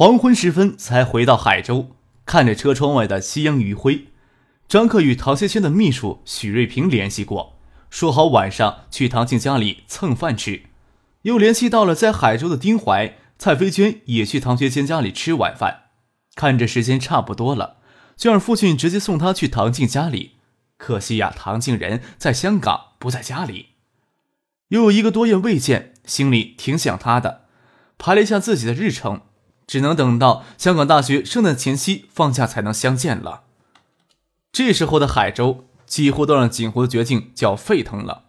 黄昏时分才回到海州，看着车窗外的夕阳余晖，张克与唐学谦的秘书许瑞平联系过，说好晚上去唐静家里蹭饭吃，又联系到了在海州的丁怀、蔡飞娟也去唐学谦家里吃晚饭。看着时间差不多了，就让父亲直接送他去唐静家里。可惜呀，唐静人在香港，不在家里，又有一个多月未见，心里挺想他的。排了一下自己的日程。只能等到香港大学圣诞前夕放假才能相见了。这时候的海州几乎都让景湖的决定叫沸腾了。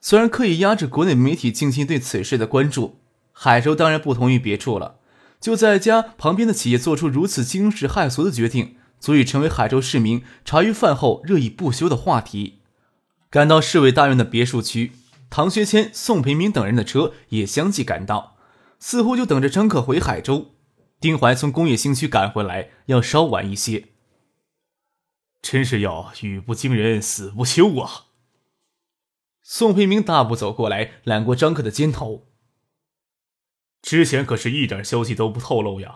虽然刻意压制国内媒体进行对此事的关注，海州当然不同于别处了。就在家旁边的企业做出如此惊世骇俗的决定，足以成为海州市民茶余饭后热议不休的话题。赶到市委大院的别墅区，唐学谦、宋培明等人的车也相继赶到，似乎就等着张克回海州。丁怀从工业新区赶回来要稍晚一些，真是要语不惊人死不休啊！宋培明大步走过来，揽过张克的肩头。之前可是一点消息都不透露呀，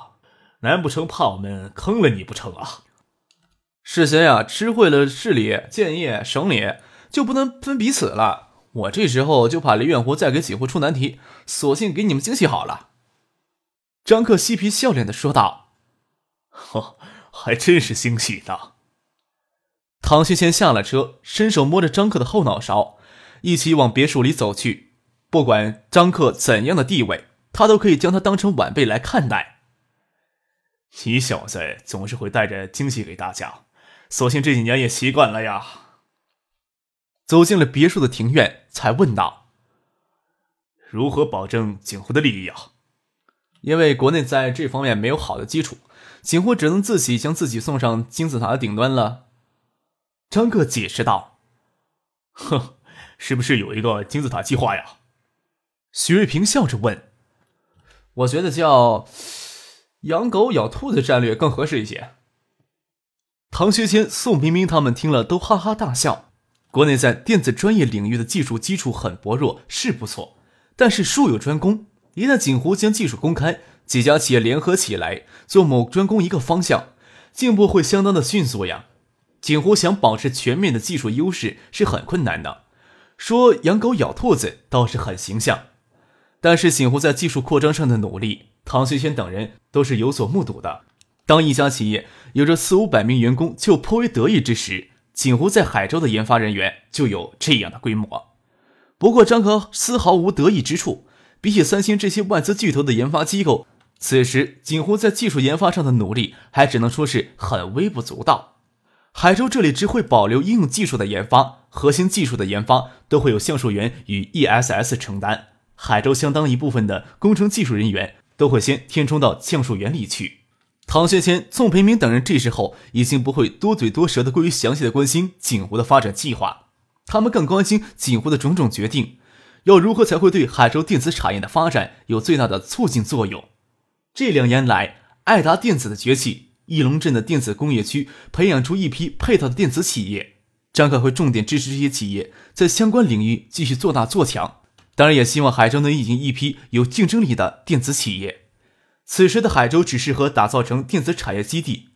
难不成怕我们坑了你不成啊？事先呀，知会了市里、建业、省里，就不能分彼此了。我这时候就怕李远湖再给几户出难题，索性给你们惊喜好了。张克嬉皮笑脸的说道：“呵，还真是惊喜呢。”唐学谦下了车，伸手摸着张克的后脑勺，一起往别墅里走去。不管张克怎样的地位，他都可以将他当成晚辈来看待。你小子总是会带着惊喜给大家，索性这几年也习惯了呀。走进了别墅的庭院，才问道：“如何保证景湖的利益啊？”因为国内在这方面没有好的基础，几乎只能自己将自己送上金字塔的顶端了。张克解释道：“哼，是不是有一个金字塔计划呀？”徐瑞平笑着问：“我觉得叫‘养狗咬兔子’战略更合适一些。”唐学谦、宋冰冰他们听了都哈哈大笑。国内在电子专业领域的技术基础很薄弱，是不错，但是术有专攻。一旦锦湖将技术公开，几家企业联合起来做某专攻一个方向，进步会相当的迅速呀。锦湖想保持全面的技术优势是很困难的。说养狗咬兔子倒是很形象，但是锦湖在技术扩张上的努力，唐学谦等人都是有所目睹的。当一家企业有着四五百名员工就颇为得意之时，锦湖在海州的研发人员就有这样的规模。不过张可丝毫无得意之处。比起三星这些外资巨头的研发机构，此时锦湖在技术研发上的努力还只能说是很微不足道。海州这里只会保留应用技术的研发，核心技术的研发都会有橡树园与 ESS 承担。海州相当一部分的工程技术人员都会先填充到橡树园里去。唐学谦、宋培明等人这时候已经不会多嘴多舌的过于详细的关心锦湖的发展计划，他们更关心锦湖的种种决定。要如何才会对海州电子产业的发展有最大的促进作用？这两年来，爱达电子的崛起，翼龙镇的电子工业区培养出一批配套的电子企业。张凯会重点支持这些企业在相关领域继续做大做强，当然也希望海州能引进一批有竞争力的电子企业。此时的海州只适合打造成电子产业基地，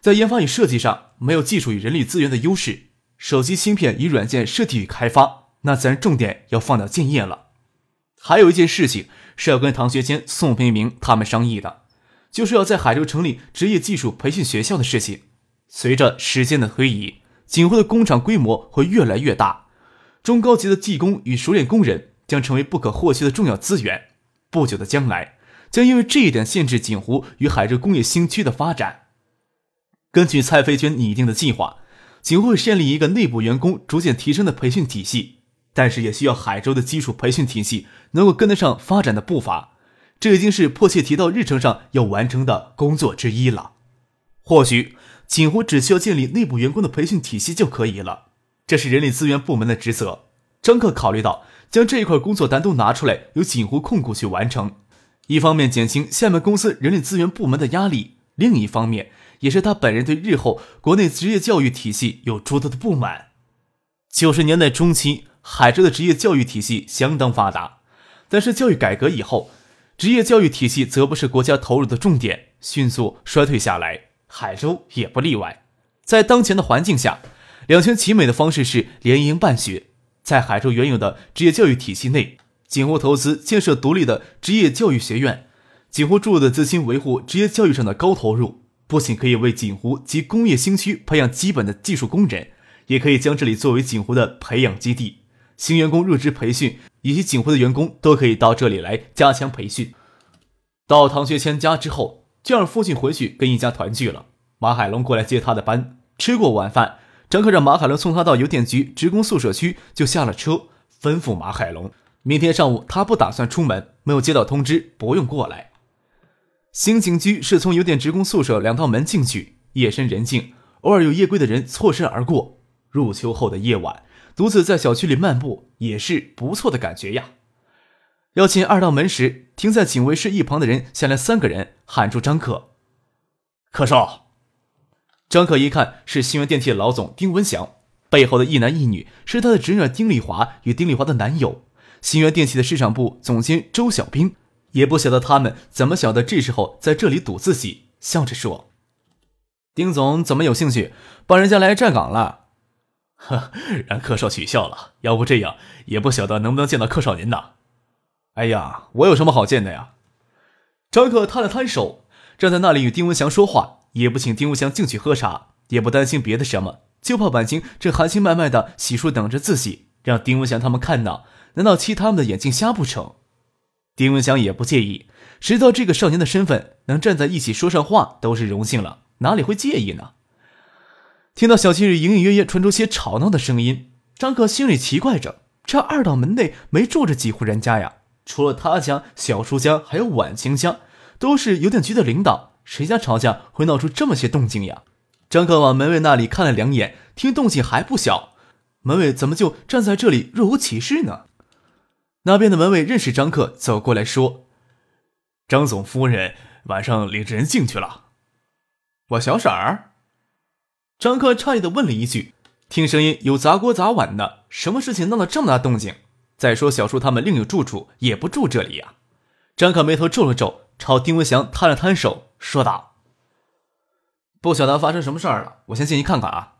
在研发与设计上没有技术与人力资源的优势，手机芯片与软件设计与开发。那自然重点要放到建业了。还有一件事情是要跟唐学谦、宋培明他们商议的，就是要在海州成立职业技术培训学校的事情。随着时间的推移，锦湖的工厂规模会越来越大，中高级的技工与熟练工人将成为不可或缺的重要资源。不久的将来，将因为这一点限制锦湖与海州工业新区的发展。根据蔡飞娟拟定的计划，锦湖会建立一个内部员工逐渐提升的培训体系。但是也需要海州的基础培训体系能够跟得上发展的步伐，这已经是迫切提到日程上要完成的工作之一了。或许锦湖只需要建立内部员工的培训体系就可以了，这是人力资源部门的职责。张克考虑到将这一块工作单独拿出来由锦湖控股去完成，一方面减轻厦门公司人力资源部门的压力，另一方面也是他本人对日后国内职业教育体系有诸多的不满。九十年代中期，海州的职业教育体系相当发达，但是教育改革以后，职业教育体系则不是国家投入的重点，迅速衰退下来，海州也不例外。在当前的环境下，两全其美的方式是联营办学。在海州原有的职业教育体系内，锦湖投资建设独立的职业教育学院。锦湖注入的资金维护职业教育上的高投入，不仅可以为锦湖及工业新区培养基本的技术工人，也可以将这里作为锦湖的培养基地。新员工入职培训以及警徽的员工都可以到这里来加强培训。到唐学谦家之后，就让父亲回去跟一家团聚了。马海龙过来接他的班，吃过晚饭。张克让马海龙送他到邮电局职工宿舍区，就下了车，吩咐马海龙，明天上午他不打算出门，没有接到通知，不用过来。刑警局是从邮电职工宿舍两道门进去，夜深人静，偶尔有夜归的人错身而过。入秋后的夜晚，独自在小区里漫步也是不错的感觉呀。要进二道门时，停在警卫室一旁的人下来三个人，喊住张克：“克少。”张可一看是新源电器的老总丁文祥，背后的一男一女是他的侄女丁丽华与丁丽华的男友，新源电器的市场部总监周小兵。也不晓得他们怎么晓得这时候在这里堵自己，笑着说：“丁总怎么有兴趣帮人家来站岗了？”“呵，让柯少取笑了。要不这样，也不晓得能不能见到柯少您呢？”“哎呀，我有什么好见的呀？”张克摊了摊手，站在那里与丁文祥说话。也不请丁文祥进去喝茶，也不担心别的什么，就怕婉晴正含情脉脉的洗漱等着自己，让丁文祥他们看到，难道欺他们的眼睛瞎不成？丁文祥也不介意，谁知道这个少年的身份，能站在一起说上话都是荣幸了，哪里会介意呢？听到小区里隐隐约约传出些吵闹的声音，张克心里奇怪着：这二道门内没住着几户人家呀？除了他家、小叔家，还有婉晴家，都是邮电局的领导。谁家吵架会闹出这么些动静呀？张克往门卫那里看了两眼，听动静还不小。门卫怎么就站在这里若无其事呢？那边的门卫认识张克，走过来说：“张总夫人晚上领着人进去了。”我小婶儿。张克诧异的问了一句，听声音有砸锅砸碗的，什么事情闹得这么大动静？再说小叔他们另有住处，也不住这里呀。张克眉头皱了皱。朝丁文祥摊了摊手，说道：“不晓得发生什么事儿了，我先进去看看啊。”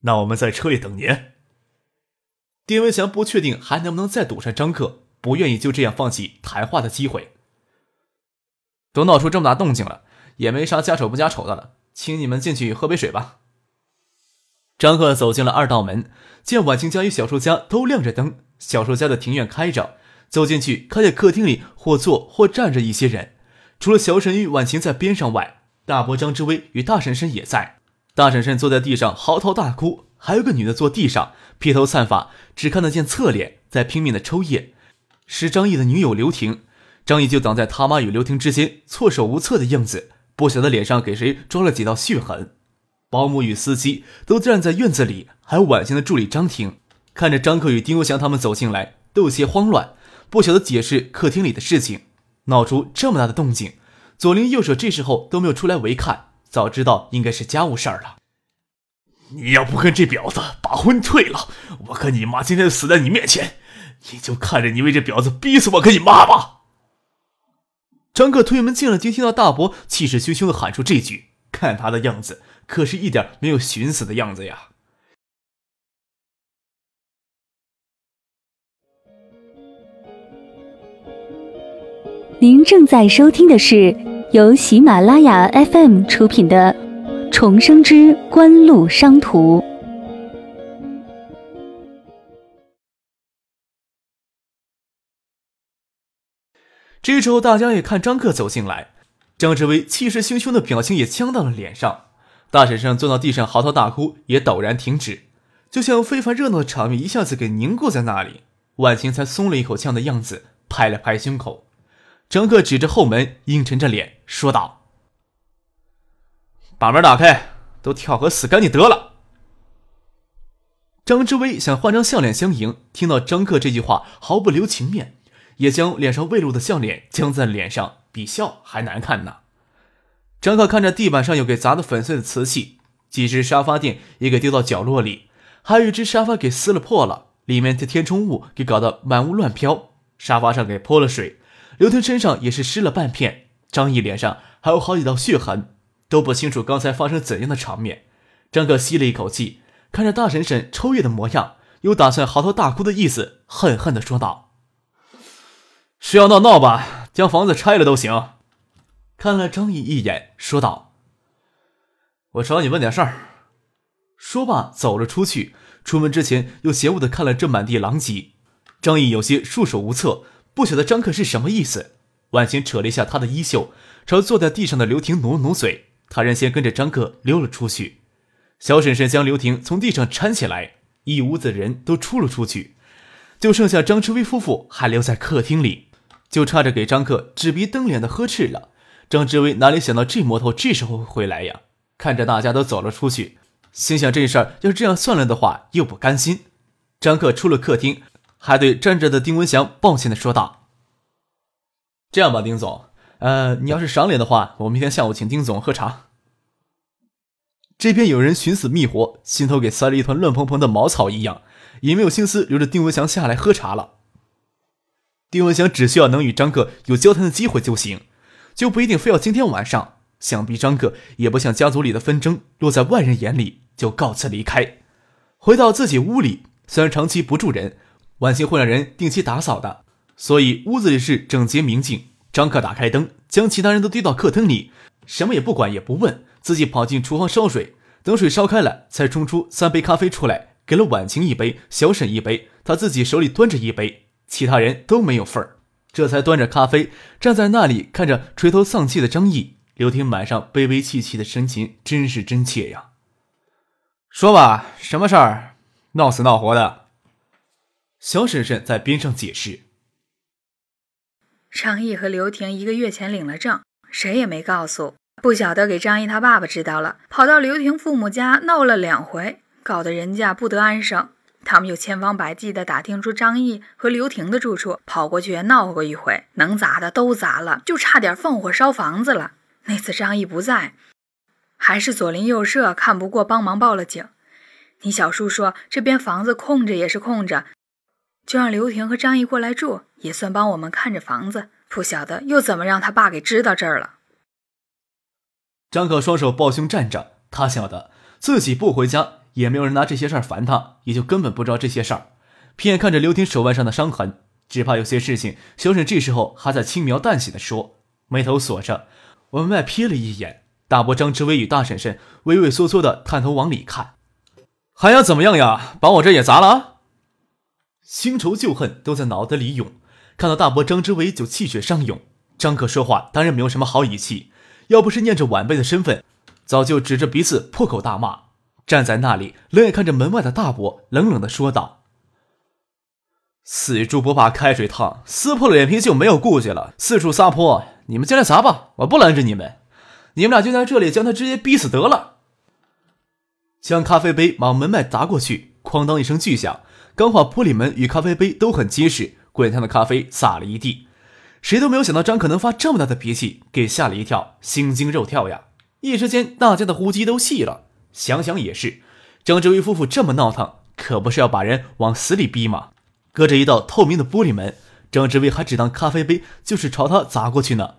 那我们在车里等您。丁文祥不确定还能不能再堵上张克，不愿意就这样放弃谈话的机会。都闹出这么大动静了，也没啥家丑不家丑的了，请你们进去喝杯水吧。张赫走进了二道门，见婉清家与小叔家都亮着灯，小叔家的庭院开着。走进去，看见客厅里或坐或站着一些人，除了小沈与婉晴在边上外，大伯张之威与大婶婶也在。大婶婶坐在地上嚎啕大哭，还有个女的坐地上披头散发，只看得见侧脸，在拼命的抽噎。是张毅的女友刘婷，张毅就挡在他妈与刘婷之间，措手无策的样子，不晓得脸上给谁抓了几道血痕。保姆与司机都站在院子里，还有婉晴的助理张婷，看着张克与丁国祥他们走进来，都有些慌乱。不晓得解释客厅里的事情，闹出这么大的动静，左邻右舍这时候都没有出来围看，早知道应该是家务事儿了。你要不跟这婊子把婚退了，我跟你妈今天死在你面前，你就看着你为这婊子逼死我跟你妈吧。张克推门进了，就听到大伯气势汹汹的喊出这句，看他的样子，可是一点没有寻死的样子呀。您正在收听的是由喜马拉雅 FM 出品的《重生之官路商途》。这时候，大家也看张克走进来，张志威气势汹汹的表情也僵到了脸上。大婶婶坐到地上嚎啕大哭，也陡然停止，就像非凡热闹的场面一下子给凝固在那里。婉晴才松了一口气的样子，拍了拍胸口。张克指着后门，阴沉着脸说道：“把门打开，都跳河死干净得了。张志威想换张笑脸相迎，听到张克这句话，毫不留情面，也将脸上未露的笑脸僵在脸上，比笑还难看呢。张克看着地板上有给砸得粉碎的瓷器，几只沙发垫也给丢到角落里，还有一只沙发给撕了破了，里面的填充物给搞得满屋乱飘，沙发上给泼了水，刘婷身上也是湿了半片，张毅脸上还有好几道血痕，都不清楚刚才发生怎样的场面。张克吸了一口气。看着大婶婶抽噎的模样，有打算嚎啕大哭的意思，恨恨地说道：“是要闹闹吧？将房子拆了都行。”看了张毅一眼，说道：“我找你问点事儿。”说罢走了出去。出门之前又嫌恶的看了这满地狼藉，张毅有些束手无策，不晓得张克是什么意思。婉晴扯了一下他的衣袖，朝坐在地上的刘婷努了努嘴，他人先跟着张克溜了出去。小婶婶将刘婷从地上搀起来，一屋子人都出了出去，就剩下张志威夫妇还留在客厅里，就差着给张克指鼻瞪脸的呵斥了。张志威哪里想到这魔头这时候会来呀？看着大家都走了出去，心想这事儿要是这样算了的话，又不甘心。张克出了客厅，还对站着的丁文祥抱歉的说道：“这样吧，丁总，呃，你要是赏脸的话，我明天下午请丁总喝茶。”这边有人寻死觅活，心头给塞了一团乱蓬蓬的茅草一样，也没有心思留着丁文祥下来喝茶了。丁文祥只需要能与张克有交谈的机会就行，就不一定非要今天晚上。想必张克也不想家族里的纷争落在外人眼里，就告辞离开，回到自己屋里。虽然长期不住人，晚星会让人定期打扫的，所以屋子里是整洁明净。张克打开灯，将其他人都丢到客厅里，什么也不管也不问。自己跑进厨房烧水，等水烧开了，才冲出三杯咖啡出来，给了婉晴一杯，小沈一杯，他自己手里端着一杯，其他人都没有份儿，这才端着咖啡站在那里看着垂头丧气的张毅。刘婷满上悲悲戚戚的神情，真是真切呀。说吧，什么事儿？闹死闹活的。小婶婶在边上解释：张毅和刘婷一个月前领了证，谁也没告诉。不晓得给张毅他爸爸知道了，跑到刘婷父母家闹了两回，搞得人家不得安生。他们又千方百计地打听出张毅和刘婷的住处，跑过去闹过一回，能砸的都砸了，就差点放火烧房子了。那次张毅不在，还是左邻右舍看不过，帮忙报了警。你小叔说这边房子空着也是空着，就让刘婷和张毅过来住，也算帮我们看着房子。不晓得又怎么让他爸给知道这儿了。张可双手抱胸站着，他晓得自己不回家，也没有人拿这些事儿烦他，也就根本不知道这些事儿。偏眼看着刘婷手腕上的伤痕，只怕有些事情，小沈这时候还在轻描淡写的说，眉头锁着，往外瞥了一眼。大伯张之威与大婶婶畏畏缩缩的探头往里看，还要怎么样呀？把我这也砸了？新仇旧恨都在脑袋里涌，看到大伯张之威就气血上涌。张可说话当然没有什么好语气。要不是念着晚辈的身份，早就指着鼻子破口大骂。站在那里，冷眼看着门外的大伯，冷冷的说道：“死猪不怕开水烫，撕破了脸皮就没有顾忌了，四处撒泼。你们进来砸吧，我不拦着你们。你们俩就在这里将他直接逼死得了。”将咖啡杯往门外砸过去，哐当一声巨响，钢化玻璃门与咖啡杯都很结实，滚烫的咖啡洒了一地。谁都没有想到张可能发这么大的脾气，给吓了一跳，心惊肉跳呀！一时间，大家的呼吸都细了。想想也是，张志威夫妇这么闹腾，可不是要把人往死里逼吗？隔着一道透明的玻璃门，张志威还只当咖啡杯就是朝他砸过去呢，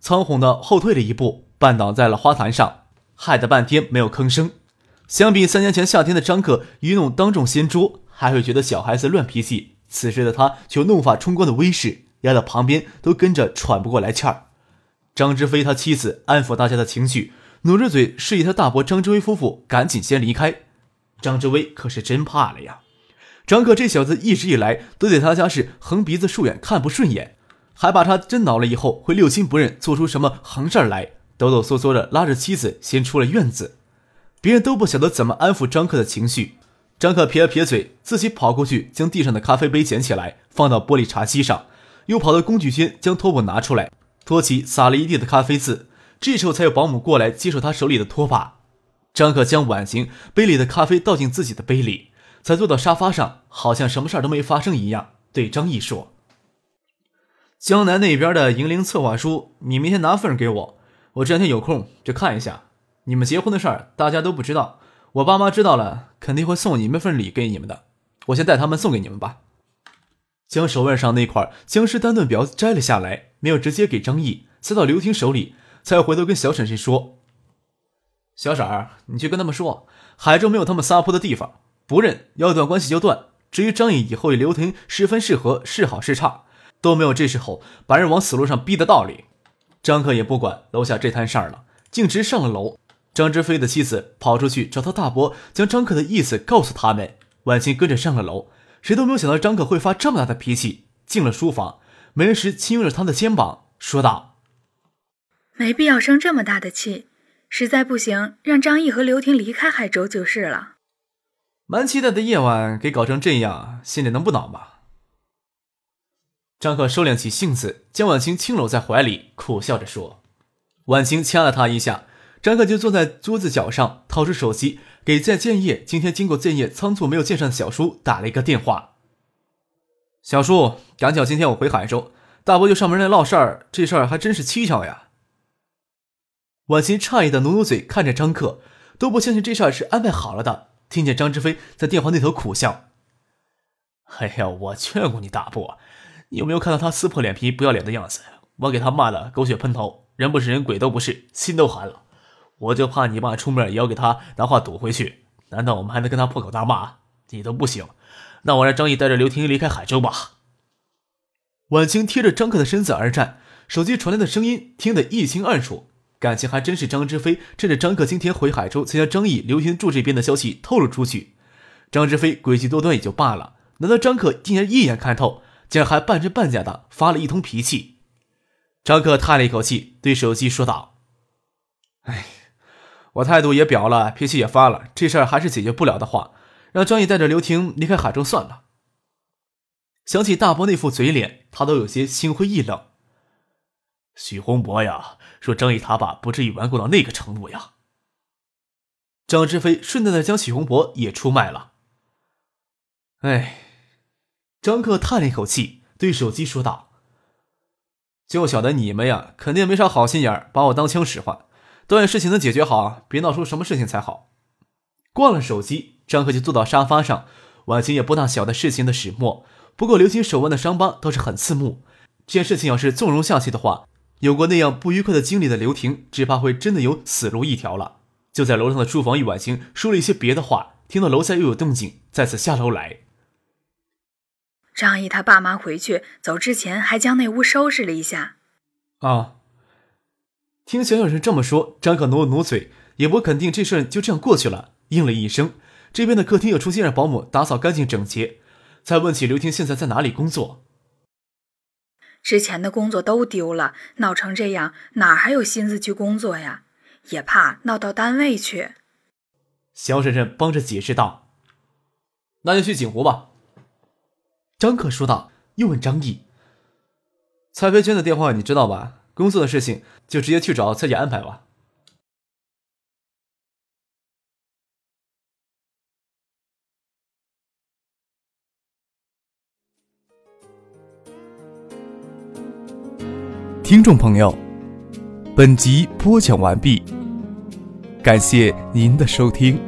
仓皇的后退了一步，绊倒在了花坛上，害得半天没有吭声。相比三年前夏天的张克愚弄当众掀桌，还会觉得小孩子乱脾气，此时的他却怒发冲冠的威势。压得旁边都跟着喘不过来气儿。张志飞他妻子安抚大家的情绪，努着嘴示意他大伯张志威夫妇赶紧先离开。张志威可是真怕了呀！张克这小子一直以来都对他家是横鼻子竖眼看不顺眼，还把他真恼了以后会六亲不认，做出什么横事儿来，抖抖嗦嗦的拉着妻子先出了院子。别人都不晓得怎么安抚张克的情绪。张克撇了撇嘴，自己跑过去将地上的咖啡杯捡起来，放到玻璃茶几上。又跑到工具间，将拖布拿出来，拖起洒了一地的咖啡渍，这时候才有保姆过来接受他手里的拖把。张可将碗型杯里的咖啡倒进自己的杯里，才坐到沙发上，好像什么事儿都没发生一样，对张毅说：“江南那边的银铃策划书，你明天拿份给我，我这两天有空就看一下。你们结婚的事儿大家都不知道，我爸妈知道了肯定会送你们份礼给你们的，我先带他们送给你们吧。”将手腕上那块僵尸丹顿表摘了下来，没有直接给张毅，塞到刘婷手里，才回头跟小婶婶说。小婶儿，你去跟他们说，海州没有他们撒泼的地方，不认要断关系就断。至于张毅以后与刘婷十分适合是好是差，都没有这时候把人往死路上逼的道理。张克也不管楼下这摊事儿了，径直上了楼。张之飞的妻子跑出去找他大伯，将张克的意思告诉他们。婉清跟着上了楼，谁都没有想到张克会发这么大的脾气。进了书房，门人时轻拥着他的肩膀，说道：“没必要生这么大的气。”实在不行，让张毅和刘婷离开海州就是了。蛮期待的夜晚给搞成这样，心里能不恼吗？张克收敛起性子，将婉清轻搂在怀里，苦笑着说：“婉清掐了他一下。”张克就坐在桌子角上，掏出手机，给在建业今天经过建业仓促没有见上的小叔打了一个电话。小叔，赶巧今天我回海州，大伯就上门来闹事儿，这事儿还真是蹊跷呀。婉清诧异的努努嘴，看着张克，都不相信这事儿是安排好了的。听见张志飞在电话那头苦笑：“哎呀，我劝过你大伯，你有没有看到他撕破脸皮、不要脸的样子？我给他骂的狗血喷头，人不是人，鬼都不是，心都寒了。我就怕你爸出面也要给他拿话堵回去。难道我们还能跟他破口大骂？你都不行，那我让张毅带着刘婷离开海州吧。”婉清贴着张克的身子而站，手机传来的声音听得一清二楚。感情还真是张之飞趁着张克今天回海州，才将张毅、刘婷住这边的消息透露出去。张之飞诡计多端也就罢了，难道张克竟然一眼看透，竟然还半真半假的发了一通脾气？张克叹了一口气，对手机说道：“哎，我态度也表了，脾气也发了，这事儿还是解决不了的话，让张毅带着刘婷离开海州算了。”想起大伯那副嘴脸，他都有些心灰意冷。许洪博呀。说张毅他爸不至于顽固到那个程度呀。张志飞顺带的将许洪博也出卖了。哎，张克叹了一口气，对手机说道：“就晓得你们呀，肯定没啥好心眼，把我当枪使唤。等愿事情能解决好，别闹出什么事情才好。”挂了手机，张克就坐到沙发上。婉晴也不大晓得事情的始末，不过刘青手腕的伤疤倒是很刺目。这件事情要是纵容下去的话，有过那样不愉快的经历的刘婷，只怕会真的有死路一条了。就在楼上的书房，易婉清说了一些别的话，听到楼下又有动静，再次下楼来。张毅他爸妈回去走之前，还将那屋收拾了一下。啊！听小小人这么说，张可努了努嘴，也不肯定这事就这样过去了，应了一声。这边的客厅又重新让保姆打扫干净整洁，才问起刘婷现在在哪里工作。之前的工作都丢了，闹成这样，哪还有心思去工作呀？也怕闹到单位去。肖婶婶帮着解释道：“那就去锦湖吧。”张可说道，又问张毅：“蔡飞娟的电话你知道吧？工作的事情就直接去找蔡姐安排吧。”听众朋友，本集播讲完毕，感谢您的收听。